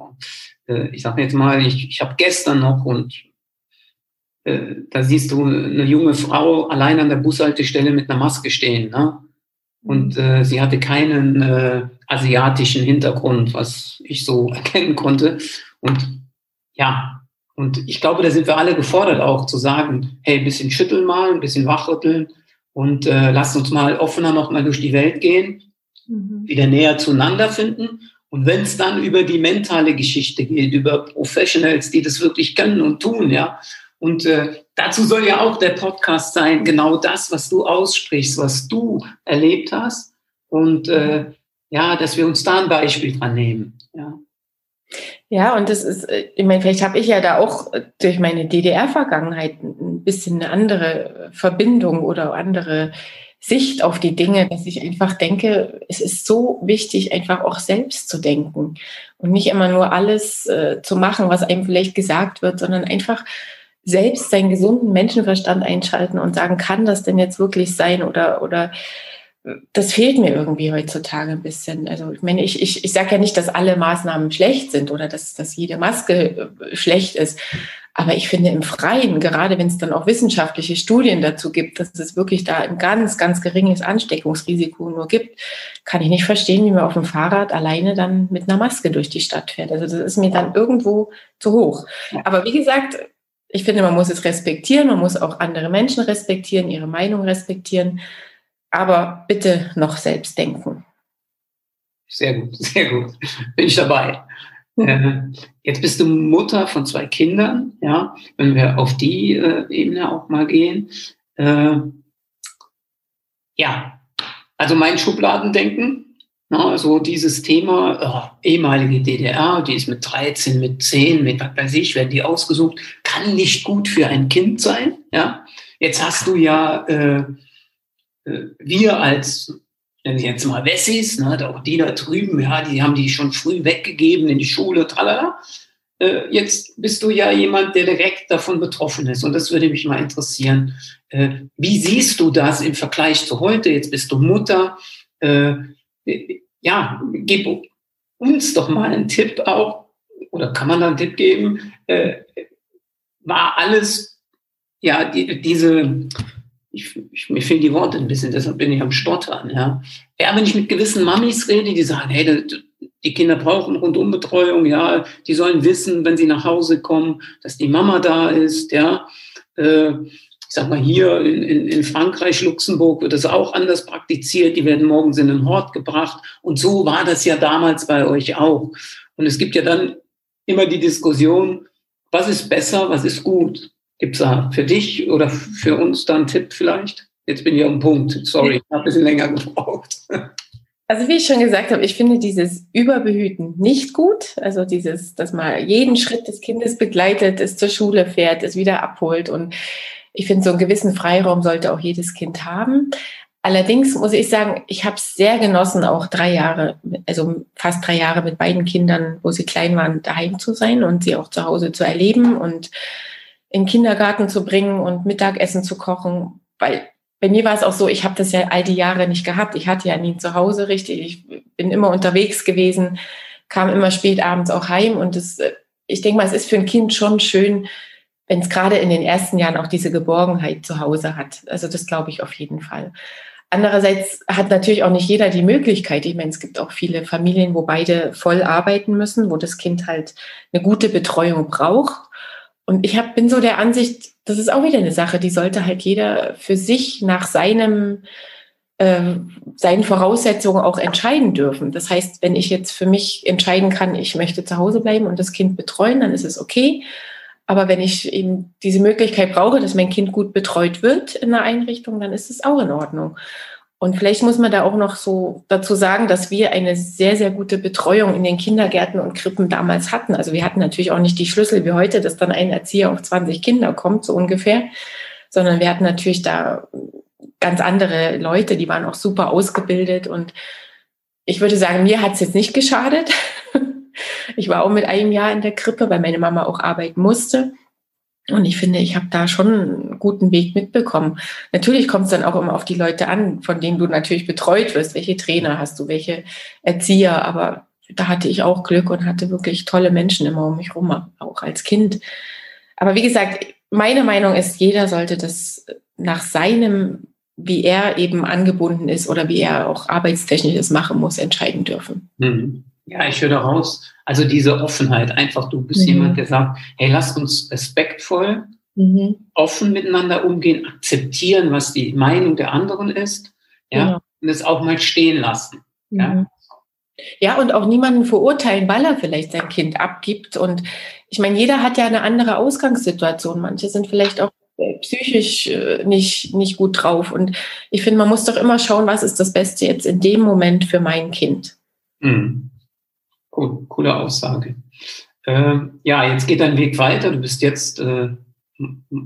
äh, ich sage jetzt mal, ich, ich habe gestern noch und äh, da siehst du eine junge Frau allein an der Bushaltestelle mit einer Maske stehen. Ne? Und äh, sie hatte keinen äh, asiatischen Hintergrund, was ich so erkennen konnte. Und ja, und ich glaube, da sind wir alle gefordert auch zu sagen, hey, ein bisschen schütteln mal, ein bisschen wachrütteln und äh, lasst uns mal offener noch mal durch die Welt gehen, mhm. wieder näher zueinander finden und wenn es dann über die mentale Geschichte geht, über Professionals, die das wirklich können und tun, ja. Und äh, dazu soll ja auch der Podcast sein, genau das, was du aussprichst, was du erlebt hast. Und äh, ja, dass wir uns da ein Beispiel dran nehmen. Ja. Ja, und das ist, äh, ich meine, vielleicht habe ich ja da auch durch meine DDR-Vergangenheit ein bisschen eine andere Verbindung oder andere Sicht auf die Dinge, dass ich einfach denke, es ist so wichtig, einfach auch selbst zu denken und nicht immer nur alles äh, zu machen, was einem vielleicht gesagt wird, sondern einfach selbst seinen gesunden Menschenverstand einschalten und sagen, kann das denn jetzt wirklich sein oder, oder das fehlt mir irgendwie heutzutage ein bisschen. Also ich meine, ich, ich, ich sage ja nicht, dass alle Maßnahmen schlecht sind oder dass, dass jede Maske äh, schlecht ist. Aber ich finde im Freien, gerade wenn es dann auch wissenschaftliche Studien dazu gibt, dass es wirklich da ein ganz, ganz geringes Ansteckungsrisiko nur gibt, kann ich nicht verstehen, wie man auf dem Fahrrad alleine dann mit einer Maske durch die Stadt fährt. Also das ist mir dann irgendwo zu hoch. Aber wie gesagt, ich finde, man muss es respektieren, man muss auch andere Menschen respektieren, ihre Meinung respektieren, aber bitte noch selbst denken. Sehr gut, sehr gut. Bin ich dabei. Äh, jetzt bist du Mutter von zwei Kindern, ja, wenn wir auf die äh, Ebene auch mal gehen. Äh, ja, also mein Schubladendenken, na, so dieses Thema, oh, ehemalige DDR, die ist mit 13, mit 10, mit was weiß ich, werden die ausgesucht, kann nicht gut für ein Kind sein, ja. Jetzt hast du ja, äh wir als nenne ich jetzt mal Wessis, ne, auch die da drüben, ja, die haben die schon früh weggegeben in die Schule, tralala. Äh, jetzt bist du ja jemand, der direkt davon betroffen ist. Und das würde mich mal interessieren. Äh, wie siehst du das im Vergleich zu heute? Jetzt bist du Mutter. Äh, ja, gib uns doch mal einen Tipp auch, oder kann man da einen Tipp geben? Äh, war alles, ja, die, diese ich, ich, mir fehlen die Worte ein bisschen, deshalb bin ich am Stottern. Ja, ja wenn ich mit gewissen Mamis rede, die sagen, hey, die Kinder brauchen Rundumbetreuung, ja, die sollen wissen, wenn sie nach Hause kommen, dass die Mama da ist, ja. Äh, ich sag mal, hier in, in, in Frankreich, Luxemburg wird das auch anders praktiziert. Die werden morgens in den Hort gebracht. Und so war das ja damals bei euch auch. Und es gibt ja dann immer die Diskussion, was ist besser, was ist gut? Gibt es da für dich oder für uns da einen Tipp vielleicht? Jetzt bin ich am Punkt. Sorry, ich habe ein bisschen länger gebraucht. Also wie ich schon gesagt habe, ich finde dieses Überbehüten nicht gut. Also dieses, dass man jeden Schritt des Kindes begleitet, es zur Schule fährt, es wieder abholt. Und ich finde, so einen gewissen Freiraum sollte auch jedes Kind haben. Allerdings muss ich sagen, ich habe es sehr genossen, auch drei Jahre, also fast drei Jahre mit beiden Kindern, wo sie klein waren, daheim zu sein und sie auch zu Hause zu erleben und in den Kindergarten zu bringen und Mittagessen zu kochen, weil bei mir war es auch so, ich habe das ja all die Jahre nicht gehabt. Ich hatte ja nie zu Hause richtig. Ich bin immer unterwegs gewesen, kam immer spät abends auch heim und das, ich denke mal, es ist für ein Kind schon schön, wenn es gerade in den ersten Jahren auch diese Geborgenheit zu Hause hat. Also das glaube ich auf jeden Fall. Andererseits hat natürlich auch nicht jeder die Möglichkeit. Ich meine, es gibt auch viele Familien, wo beide voll arbeiten müssen, wo das Kind halt eine gute Betreuung braucht. Und ich hab, bin so der Ansicht, das ist auch wieder eine Sache, die sollte halt jeder für sich nach seinem, äh, seinen Voraussetzungen auch entscheiden dürfen. Das heißt, wenn ich jetzt für mich entscheiden kann, ich möchte zu Hause bleiben und das Kind betreuen, dann ist es okay. Aber wenn ich eben diese Möglichkeit brauche, dass mein Kind gut betreut wird in der Einrichtung, dann ist es auch in Ordnung. Und vielleicht muss man da auch noch so dazu sagen, dass wir eine sehr, sehr gute Betreuung in den Kindergärten und Krippen damals hatten. Also wir hatten natürlich auch nicht die Schlüssel wie heute, dass dann ein Erzieher auf 20 Kinder kommt, so ungefähr, sondern wir hatten natürlich da ganz andere Leute, die waren auch super ausgebildet. Und ich würde sagen, mir hat es jetzt nicht geschadet. Ich war auch mit einem Jahr in der Krippe, weil meine Mama auch arbeiten musste. Und ich finde, ich habe da schon einen guten Weg mitbekommen. Natürlich kommt es dann auch immer auf die Leute an, von denen du natürlich betreut wirst. Welche Trainer hast du, welche Erzieher? Aber da hatte ich auch Glück und hatte wirklich tolle Menschen immer um mich rum, auch als Kind. Aber wie gesagt, meine Meinung ist, jeder sollte das nach seinem, wie er eben angebunden ist oder wie er auch arbeitstechnisch es machen muss, entscheiden dürfen. Mhm. Ja, ich höre raus, also diese Offenheit, einfach du bist mhm. jemand, der sagt, hey, lasst uns respektvoll, mhm. offen miteinander umgehen, akzeptieren, was die Meinung der anderen ist, ja, genau. und es auch mal stehen lassen. Mhm. Ja. Ja, und auch niemanden verurteilen, weil er vielleicht sein Kind abgibt. Und ich meine, jeder hat ja eine andere Ausgangssituation. Manche sind vielleicht auch äh, psychisch äh, nicht, nicht gut drauf. Und ich finde, man muss doch immer schauen, was ist das Beste jetzt in dem Moment für mein Kind. Mhm. Cool, coole Aussage. Äh, ja, jetzt geht dein Weg weiter. Du bist jetzt äh,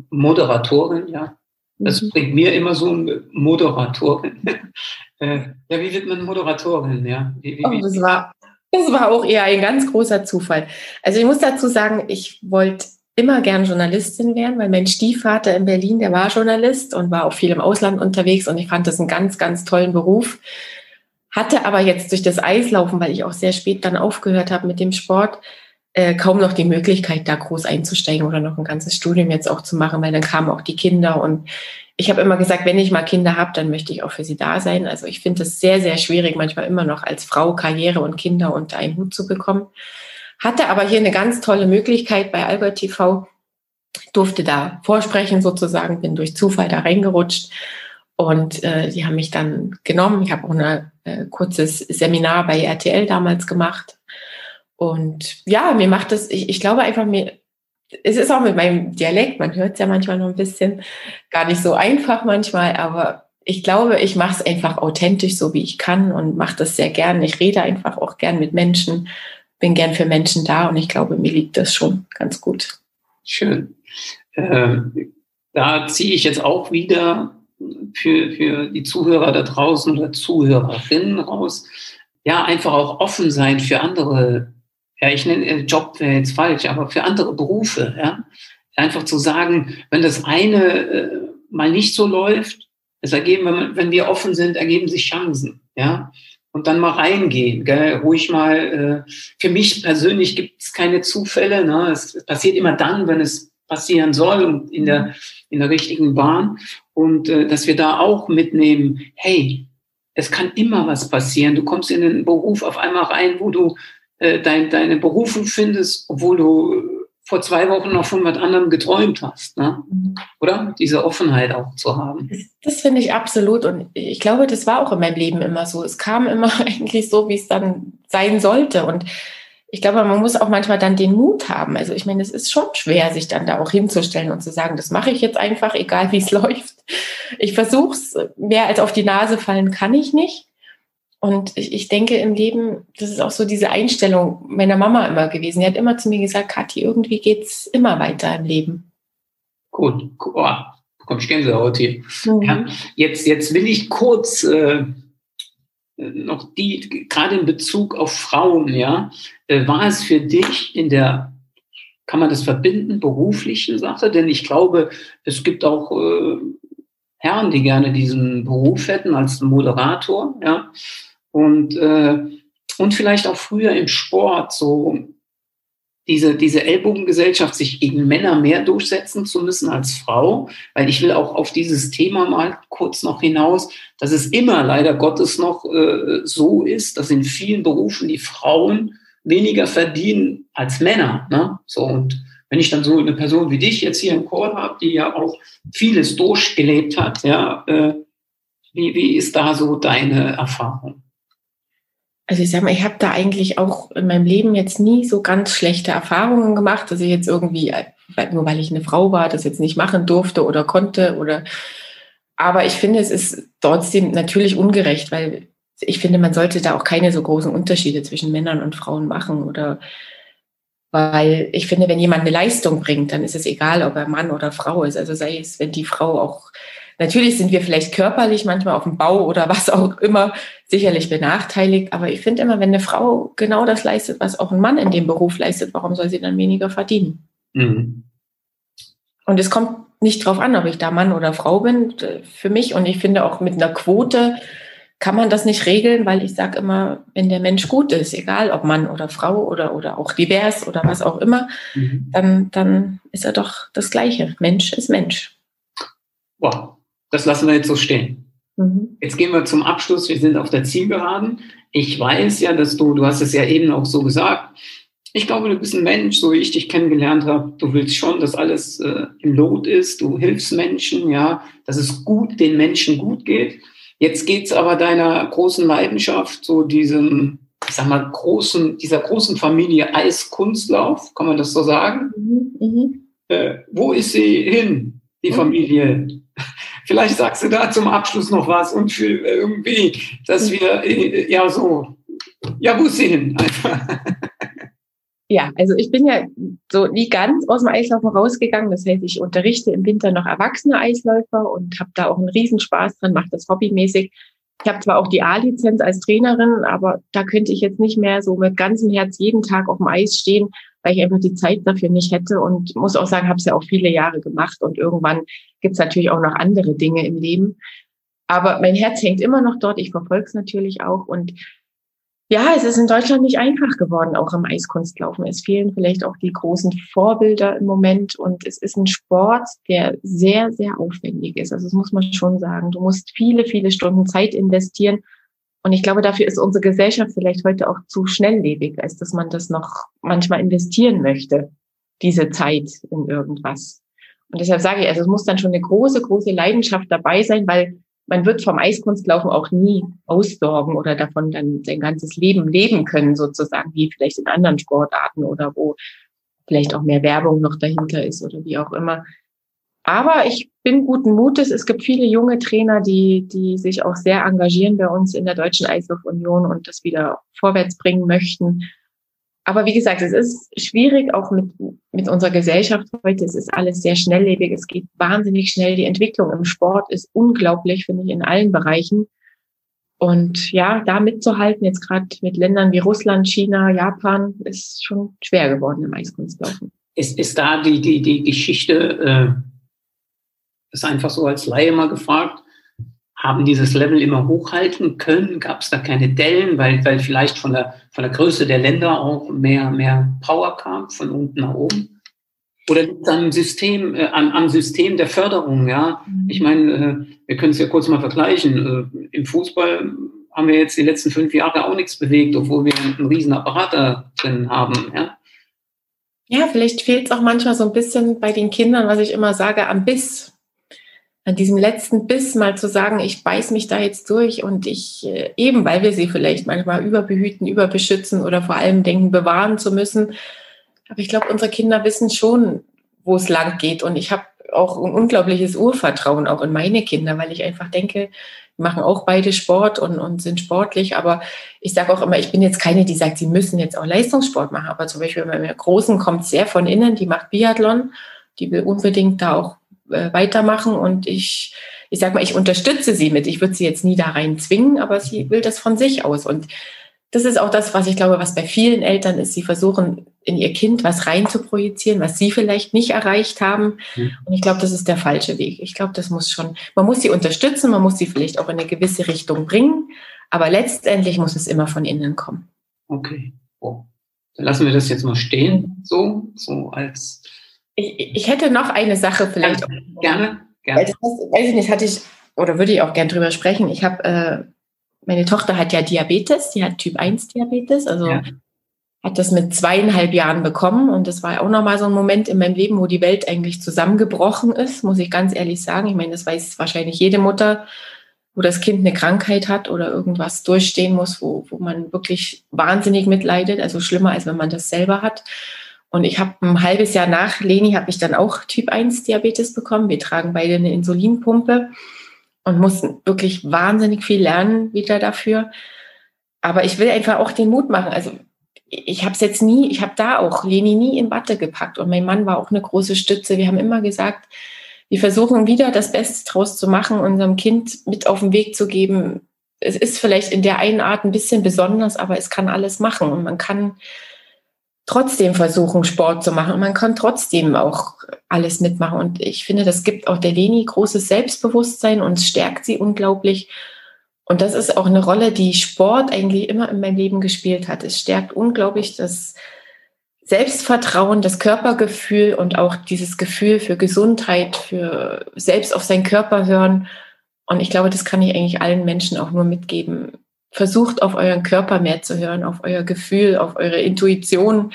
Moderatorin, ja. Das mhm. bringt mir immer so eine Moderatorin. äh, ja, wie wird man Moderatorin? Ja, wie, wie, oh, das, war, das war auch eher ein ganz großer Zufall. Also ich muss dazu sagen, ich wollte immer gern Journalistin werden, weil mein Stiefvater in Berlin, der war Journalist und war auch viel im Ausland unterwegs und ich fand das einen ganz, ganz tollen Beruf. Hatte aber jetzt durch das Eislaufen, weil ich auch sehr spät dann aufgehört habe mit dem Sport, äh, kaum noch die Möglichkeit, da groß einzusteigen oder noch ein ganzes Studium jetzt auch zu machen, weil dann kamen auch die Kinder und ich habe immer gesagt, wenn ich mal Kinder habe, dann möchte ich auch für sie da sein. Also ich finde es sehr, sehr schwierig, manchmal immer noch als Frau Karriere und Kinder unter einen Hut zu bekommen. Hatte aber hier eine ganz tolle Möglichkeit bei Albert TV, durfte da vorsprechen sozusagen, bin durch Zufall da reingerutscht und äh, die haben mich dann genommen. Ich habe auch ein äh, kurzes Seminar bei RTL damals gemacht. Und ja, mir macht das, ich, ich glaube einfach, mir, es ist auch mit meinem Dialekt, man hört es ja manchmal noch ein bisschen, gar nicht so einfach manchmal, aber ich glaube, ich mache es einfach authentisch, so wie ich kann und mache das sehr gern. Ich rede einfach auch gern mit Menschen bin gern für Menschen da und ich glaube, mir liegt das schon ganz gut. Schön. Ähm, da ziehe ich jetzt auch wieder für, für die Zuhörer da draußen oder Zuhörerinnen raus. Ja, einfach auch offen sein für andere, ja, ich nenne äh, Job wäre jetzt falsch, aber für andere Berufe, ja. Einfach zu sagen, wenn das eine äh, mal nicht so läuft, es ergeben, wenn, wenn wir offen sind, ergeben sich Chancen, ja und dann mal reingehen, gell? ruhig mal. Äh, für mich persönlich gibt es keine Zufälle. Ne? Es passiert immer dann, wenn es passieren soll und in der, in der richtigen Bahn. Und äh, dass wir da auch mitnehmen, hey, es kann immer was passieren. Du kommst in den Beruf auf einmal rein, wo du äh, dein, deine Berufung findest, obwohl du vor zwei Wochen noch von was anderem geträumt hast, ne? Mhm. oder? Diese Offenheit auch zu haben. Das, das finde ich absolut und ich glaube, das war auch in meinem Leben immer so. Es kam immer eigentlich so, wie es dann sein sollte und ich glaube, man muss auch manchmal dann den Mut haben. Also ich meine, es ist schon schwer, sich dann da auch hinzustellen und zu sagen, das mache ich jetzt einfach, egal wie es läuft. Ich versuche es, mehr als auf die Nase fallen kann ich nicht. Und ich, ich denke im Leben, das ist auch so diese Einstellung meiner Mama immer gewesen. Die hat immer zu mir gesagt, Kathi, irgendwie geht es immer weiter im Leben. Gut, oh, komm, ich Gänsehaut hier. Mhm. Ja, jetzt, jetzt will ich kurz äh, noch die, gerade in Bezug auf Frauen, ja, war es für dich in der, kann man das verbinden, beruflichen Sache? Denn ich glaube, es gibt auch äh, Herren, die gerne diesen Beruf hätten als Moderator, ja. Und, äh, und vielleicht auch früher im Sport so diese, diese Ellbogengesellschaft, sich gegen Männer mehr durchsetzen zu müssen als Frau, weil ich will auch auf dieses Thema mal kurz noch hinaus, dass es immer leider Gottes noch äh, so ist, dass in vielen Berufen die Frauen weniger verdienen als Männer. Ne? So und wenn ich dann so eine Person wie dich jetzt hier im Chor habe, die ja auch vieles durchgelebt hat, ja, äh, wie, wie ist da so deine Erfahrung? also ich sag mal, ich habe da eigentlich auch in meinem Leben jetzt nie so ganz schlechte Erfahrungen gemacht, dass ich jetzt irgendwie, äh, nur weil ich eine Frau war, das jetzt nicht machen durfte oder konnte oder aber ich finde, es ist trotzdem natürlich ungerecht, weil ich finde, man sollte da auch keine so großen Unterschiede zwischen Männern und Frauen machen oder weil ich finde, wenn jemand eine Leistung bringt, dann ist es egal, ob er Mann oder Frau ist. Also sei es, wenn die Frau auch Natürlich sind wir vielleicht körperlich manchmal auf dem Bau oder was auch immer sicherlich benachteiligt, aber ich finde immer, wenn eine Frau genau das leistet, was auch ein Mann in dem Beruf leistet, warum soll sie dann weniger verdienen? Mhm. Und es kommt nicht drauf an, ob ich da Mann oder Frau bin, für mich. Und ich finde auch mit einer Quote kann man das nicht regeln, weil ich sage immer, wenn der Mensch gut ist, egal ob Mann oder Frau oder, oder auch divers oder was auch immer, mhm. dann, dann ist er doch das Gleiche. Mensch ist Mensch. Wow, das lassen wir jetzt so stehen. Mhm. Jetzt gehen wir zum Abschluss. Wir sind auf der Zielgeraden. Ich weiß ja, dass du, du hast es ja eben auch so gesagt, ich glaube, du bist ein Mensch, so wie ich dich kennengelernt habe. Du willst schon, dass alles äh, im Lot ist. Du hilfst Menschen, ja, dass es gut den Menschen gut geht. Jetzt geht es aber deiner großen Leidenschaft, so diesem, ich sag mal, großen, dieser großen Familie Eiskunstlauf, kann man das so sagen? Mhm. Mhm. Äh, wo ist sie hin, die mhm. Familie? Vielleicht sagst du da zum Abschluss noch was und für irgendwie, dass wir äh, ja so, ja, wo sehen einfach. Ja, also ich bin ja so nie ganz aus dem Eislaufen rausgegangen. Das heißt, ich unterrichte im Winter noch erwachsene Eisläufer und habe da auch einen Riesenspaß dran, mache das hobbymäßig. Ich habe zwar auch die A-Lizenz als Trainerin, aber da könnte ich jetzt nicht mehr so mit ganzem Herz jeden Tag auf dem Eis stehen, weil ich einfach die Zeit dafür nicht hätte und muss auch sagen, habe es ja auch viele Jahre gemacht und irgendwann gibt es natürlich auch noch andere Dinge im Leben. Aber mein Herz hängt immer noch dort. Ich verfolge es natürlich auch und ja, es ist in Deutschland nicht einfach geworden, auch im Eiskunstlaufen. Es fehlen vielleicht auch die großen Vorbilder im Moment und es ist ein Sport, der sehr, sehr aufwendig ist. Also das muss man schon sagen. Du musst viele, viele Stunden Zeit investieren. Und ich glaube, dafür ist unsere Gesellschaft vielleicht heute auch zu schnelllebig, als dass man das noch manchmal investieren möchte, diese Zeit in irgendwas. Und deshalb sage ich, also es muss dann schon eine große, große Leidenschaft dabei sein, weil man wird vom Eiskunstlaufen auch nie aussorgen oder davon dann sein ganzes Leben leben können, sozusagen, wie vielleicht in anderen Sportarten oder wo vielleicht auch mehr Werbung noch dahinter ist oder wie auch immer. Aber ich bin guten Mutes. Es gibt viele junge Trainer, die, die sich auch sehr engagieren bei uns in der Deutschen Eislaufunion und das wieder vorwärts bringen möchten. Aber wie gesagt, es ist schwierig auch mit, mit unserer Gesellschaft heute. Es ist alles sehr schnelllebig. Es geht wahnsinnig schnell. Die Entwicklung im Sport ist unglaublich, finde ich, in allen Bereichen. Und ja, da mitzuhalten, jetzt gerade mit Ländern wie Russland, China, Japan, ist schon schwer geworden im Eiskunstlaufen. Ist, ist da die, die, die Geschichte, äh, ist einfach so als Laie mal gefragt, haben dieses Level immer hochhalten können? Gab es da keine Dellen, weil, weil vielleicht von der, von der Größe der Länder auch mehr, mehr Power kam, von unten nach oben? Oder liegt am System, äh, am, am System der Förderung, ja? Mhm. Ich meine, äh, wir können es ja kurz mal vergleichen. Äh, Im Fußball haben wir jetzt die letzten fünf Jahre auch nichts bewegt, obwohl wir einen riesen Apparat da drin haben, ja? Ja, vielleicht fehlt es auch manchmal so ein bisschen bei den Kindern, was ich immer sage, am Biss an diesem letzten Biss mal zu sagen, ich beiß mich da jetzt durch und ich, äh, eben weil wir sie vielleicht manchmal überbehüten, überbeschützen oder vor allem denken, bewahren zu müssen. Aber ich glaube, unsere Kinder wissen schon, wo es lang geht. Und ich habe auch ein unglaubliches Urvertrauen auch in meine Kinder, weil ich einfach denke, die machen auch beide Sport und, und sind sportlich. Aber ich sage auch immer, ich bin jetzt keine, die sagt, sie müssen jetzt auch Leistungssport machen. Aber zum Beispiel bei meiner Großen kommt sehr von innen, die macht Biathlon. Die will unbedingt da auch äh, weitermachen und ich, ich sag mal, ich unterstütze sie mit. Ich würde sie jetzt nie da rein zwingen, aber sie will das von sich aus. Und das ist auch das, was ich glaube, was bei vielen Eltern ist. Sie versuchen in ihr Kind was rein zu projizieren, was sie vielleicht nicht erreicht haben. Mhm. Und ich glaube, das ist der falsche Weg. Ich glaube, das muss schon, man muss sie unterstützen, man muss sie vielleicht auch in eine gewisse Richtung bringen, aber letztendlich muss es immer von innen kommen. Okay. Oh. Dann lassen wir das jetzt mal stehen, so, so als ich, ich hätte noch eine Sache vielleicht. Gerne, gerne. gerne. Das, weiß ich nicht, hatte ich, oder würde ich auch gerne drüber sprechen. Ich habe, äh, meine Tochter hat ja Diabetes, die hat Typ 1 Diabetes, also ja. hat das mit zweieinhalb Jahren bekommen und das war auch nochmal so ein Moment in meinem Leben, wo die Welt eigentlich zusammengebrochen ist, muss ich ganz ehrlich sagen. Ich meine, das weiß wahrscheinlich jede Mutter, wo das Kind eine Krankheit hat oder irgendwas durchstehen muss, wo, wo man wirklich wahnsinnig mitleidet, also schlimmer, als wenn man das selber hat. Und ich habe ein halbes Jahr nach Leni habe ich dann auch Typ 1 Diabetes bekommen. Wir tragen beide eine Insulinpumpe und mussten wirklich wahnsinnig viel lernen wieder dafür. Aber ich will einfach auch den Mut machen. Also ich habe es jetzt nie, ich habe da auch Leni nie in Watte gepackt und mein Mann war auch eine große Stütze. Wir haben immer gesagt, wir versuchen wieder das Beste draus zu machen, unserem Kind mit auf den Weg zu geben. Es ist vielleicht in der einen Art ein bisschen besonders, aber es kann alles machen und man kann trotzdem versuchen, Sport zu machen. Und man kann trotzdem auch alles mitmachen. Und ich finde, das gibt auch der Leni großes Selbstbewusstsein und stärkt sie unglaublich. Und das ist auch eine Rolle, die Sport eigentlich immer in meinem Leben gespielt hat. Es stärkt unglaublich das Selbstvertrauen, das Körpergefühl und auch dieses Gefühl für Gesundheit, für selbst auf seinen Körper hören. Und ich glaube, das kann ich eigentlich allen Menschen auch nur mitgeben versucht auf euren Körper mehr zu hören, auf euer Gefühl, auf eure Intuition,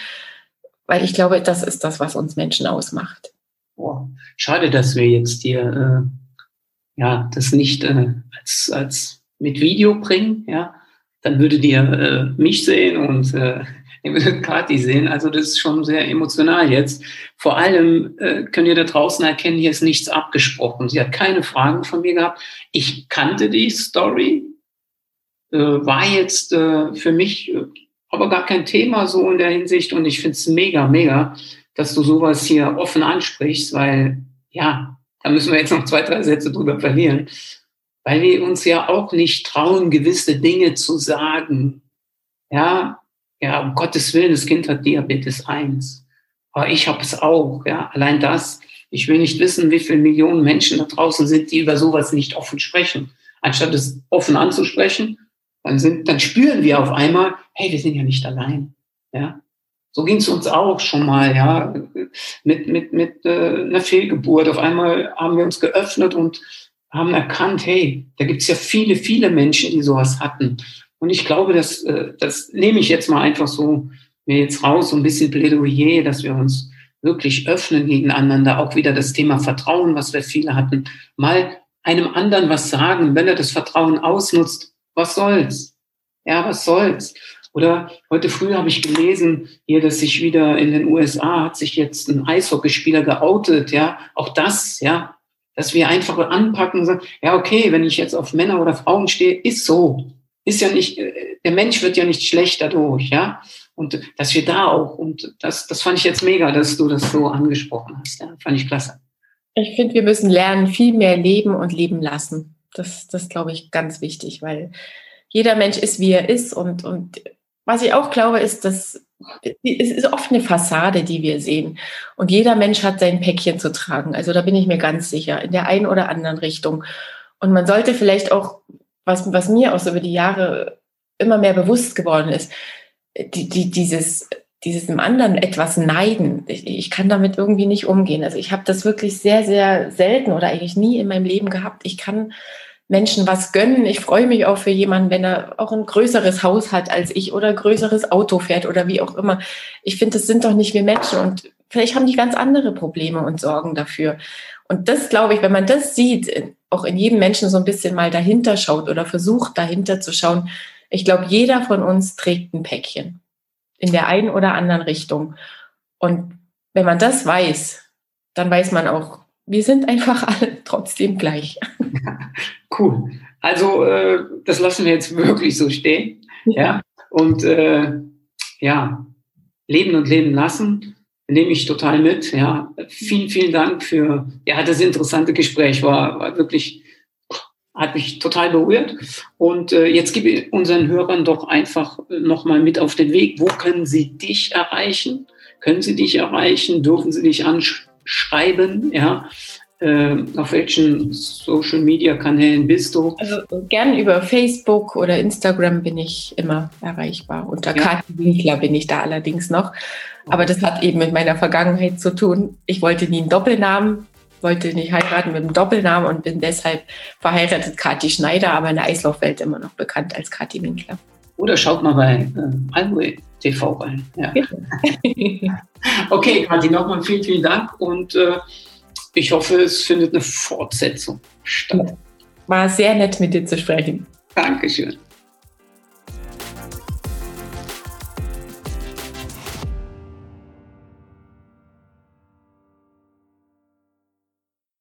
weil ich glaube, das ist das, was uns Menschen ausmacht. Oh, schade, dass wir jetzt hier äh, ja das nicht äh, als, als mit Video bringen, ja. Dann würdet ihr äh, mich sehen und äh, ihr würdet Kathi sehen. Also das ist schon sehr emotional jetzt. Vor allem äh, könnt ihr da draußen erkennen, hier ist nichts abgesprochen. Sie hat keine Fragen von mir gehabt. Ich kannte die Story, äh, war jetzt äh, für mich äh, aber gar kein Thema so in der Hinsicht. Und ich finde es mega, mega, dass du sowas hier offen ansprichst, weil ja, da müssen wir jetzt noch zwei, drei Sätze drüber verlieren, weil wir uns ja auch nicht trauen, gewisse Dinge zu sagen. Ja, ja, um Gottes Willen, das Kind hat Diabetes 1. Aber ich habe es auch. Ja, allein das. Ich will nicht wissen, wie viele Millionen Menschen da draußen sind, die über sowas nicht offen sprechen. Anstatt es offen anzusprechen, dann, sind, dann spüren wir auf einmal, hey, wir sind ja nicht allein. Ja, so ging es uns auch schon mal, ja, mit, mit, mit äh, einer Fehlgeburt. Auf einmal haben wir uns geöffnet und haben erkannt, hey, da gibt's ja viele, viele Menschen, die sowas hatten. Und ich glaube, das, äh, das nehme ich jetzt mal einfach so mir jetzt raus, so ein bisschen Plädoyer, dass wir uns wirklich öffnen gegeneinander. Auch wieder das Thema Vertrauen, was wir viele hatten. Mal einem anderen was sagen, wenn er das Vertrauen ausnutzt, was soll's? Ja, was soll's? Oder heute früh habe ich gelesen, hier, dass sich wieder in den USA hat sich jetzt ein Eishockeyspieler geoutet, ja. Auch das, ja, dass wir einfach anpacken und sagen, ja, okay, wenn ich jetzt auf Männer oder Frauen stehe, ist so. Ist ja nicht, äh, der Mensch wird ja nicht schlecht dadurch, ja. Und dass wir da auch, und das, das fand ich jetzt mega, dass du das so angesprochen hast, ja. Fand ich klasse. Ich finde, wir müssen lernen, viel mehr leben und leben lassen. Das, das glaube ich, ganz wichtig, weil jeder Mensch ist, wie er ist und, und was ich auch glaube, ist, dass es ist oft eine Fassade, die wir sehen. Und jeder Mensch hat sein Päckchen zu tragen. Also da bin ich mir ganz sicher, in der einen oder anderen Richtung. Und man sollte vielleicht auch, was, was mir auch so über die Jahre immer mehr bewusst geworden ist, die, die, dieses, dieses im anderen etwas neiden. Ich, ich kann damit irgendwie nicht umgehen. Also ich habe das wirklich sehr, sehr selten oder eigentlich nie in meinem Leben gehabt. Ich kann Menschen was gönnen. Ich freue mich auch für jemanden, wenn er auch ein größeres Haus hat als ich oder größeres Auto fährt oder wie auch immer. Ich finde, das sind doch nicht wir Menschen und vielleicht haben die ganz andere Probleme und Sorgen dafür. Und das glaube ich, wenn man das sieht, auch in jedem Menschen so ein bisschen mal dahinter schaut oder versucht dahinter zu schauen, ich glaube, jeder von uns trägt ein Päckchen in der einen oder anderen Richtung. Und wenn man das weiß, dann weiß man auch, wir sind einfach alle trotzdem gleich. cool. Also äh, das lassen wir jetzt wirklich so stehen. Ja. ja? Und äh, ja, leben und leben lassen nehme ich total mit. Ja, vielen, vielen Dank für ja das interessante Gespräch war, war wirklich hat mich total berührt. Und äh, jetzt gebe ich unseren Hörern doch einfach noch mal mit auf den Weg. Wo können sie dich erreichen? Können sie dich erreichen? Dürfen sie dich ansprechen? schreiben, ja. Äh, auf welchen Social Media Kanälen bist du? Also gern über Facebook oder Instagram bin ich immer erreichbar. Unter ja. Kathi Winkler bin ich da allerdings noch. Aber das hat eben mit meiner Vergangenheit zu tun. Ich wollte nie einen Doppelnamen, wollte nicht heiraten mit einem Doppelnamen und bin deshalb verheiratet Kathi Schneider, aber in der Eislaufwelt immer noch bekannt als Kathi Winkler. Oder schaut mal bei äh, Almway TV rein. Ja. okay, Kathi, nochmal vielen, vielen Dank und äh, ich hoffe, es findet eine Fortsetzung statt. War sehr nett, mit dir zu sprechen. Dankeschön.